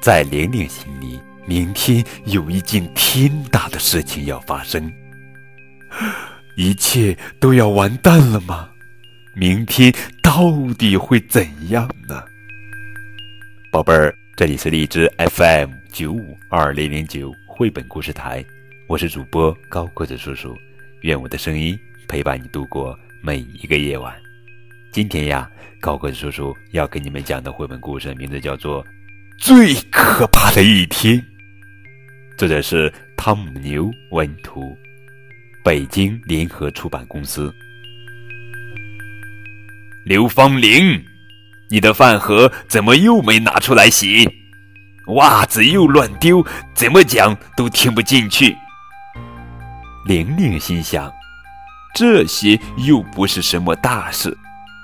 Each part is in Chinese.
在玲玲心里，明天有一件天大的事情要发生，一切都要完蛋了吗？明天到底会怎样呢？宝贝儿，这里是荔枝 FM 九五二零零九绘本故事台，我是主播高个子叔叔，愿我的声音陪伴你度过每一个夜晚。今天呀，高个子叔叔要给你们讲的绘本故事名字叫做《最可怕的一天》，作者是汤姆牛文图，北京联合出版公司。刘芳玲，你的饭盒怎么又没拿出来洗？袜子又乱丢，怎么讲都听不进去。玲玲心想，这些又不是什么大事，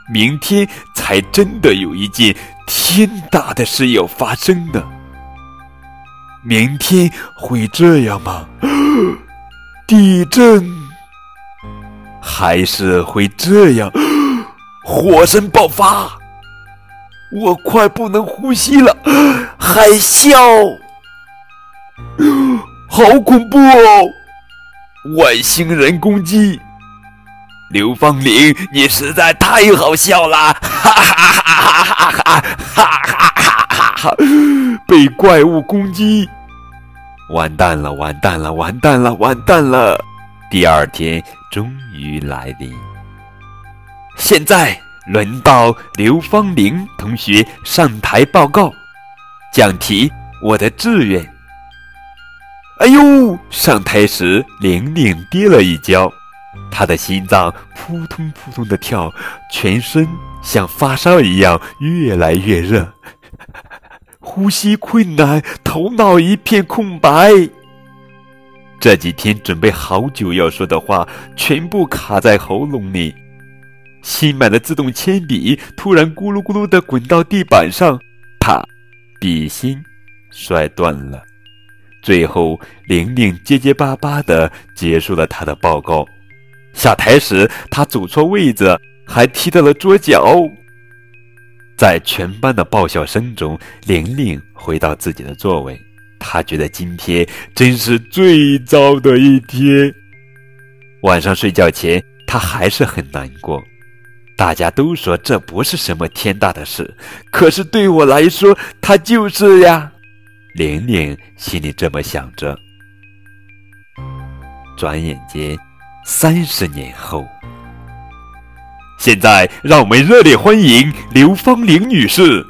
明天才真的有一件天大的事要发生呢。明天会这样吗？地震？还是会这样？火山爆发，我快不能呼吸了！海啸，好恐怖哦！外星人攻击，刘芳玲，你实在太好笑了！哈哈哈哈哈哈！哈哈哈哈哈！被怪物攻击，完蛋了！完蛋了！完蛋了！完蛋了！第二天终于来临。现在轮到刘芳玲同学上台报告，讲题：我的志愿。哎呦！上台时，玲玲跌了一跤，他的心脏扑通扑通的跳，全身像发烧一样越来越热，呼吸困难，头脑一片空白。这几天准备好久要说的话，全部卡在喉咙里。新买的自动铅笔突然咕噜咕噜的滚到地板上，啪，笔芯摔断了。最后，玲玲结结巴巴的结束了她的报告。下台时，他走错位子，还踢到了桌角。在全班的爆笑声中，玲玲回到自己的座位。她觉得今天真是最糟的一天。晚上睡觉前，她还是很难过。大家都说这不是什么天大的事，可是对我来说，它就是呀。玲玲心里这么想着。转眼间，三十年后，现在让我们热烈欢迎刘芳玲女士。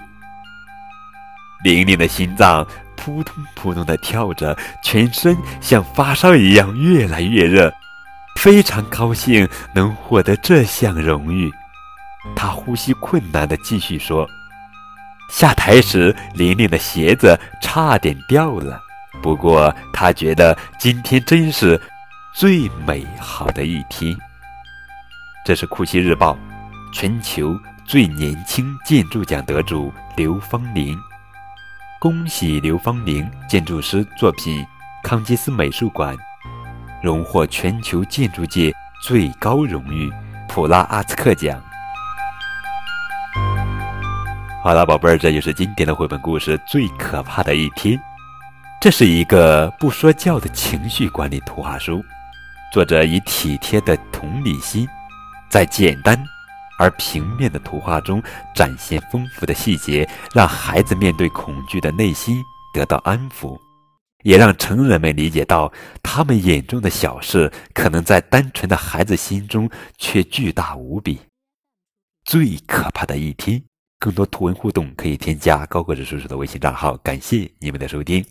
玲玲的心脏扑通扑通的跳着，全身像发烧一样越来越热，非常高兴能获得这项荣誉。她呼吸困难的继续说：“下台时，玲玲的鞋子差点掉了。不过，她觉得今天真是最美好的一天。”这是《库西日报》全球最年轻建筑奖得主刘芳玲。恭喜刘芳玲建筑师作品《康基斯美术馆》荣获全球建筑界最高荣誉普拉阿兹克奖。好了，宝贝儿，这就是今天的绘本故事《最可怕的一天》。这是一个不说教的情绪管理图画书，作者以体贴的同理心，在简单而平面的图画中展现丰富的细节，让孩子面对恐惧的内心得到安抚，也让成人们理解到，他们眼中的小事，可能在单纯的孩子心中却巨大无比。最可怕的一天。更多图文互动可以添加高个子叔叔的微信账号。感谢你们的收听。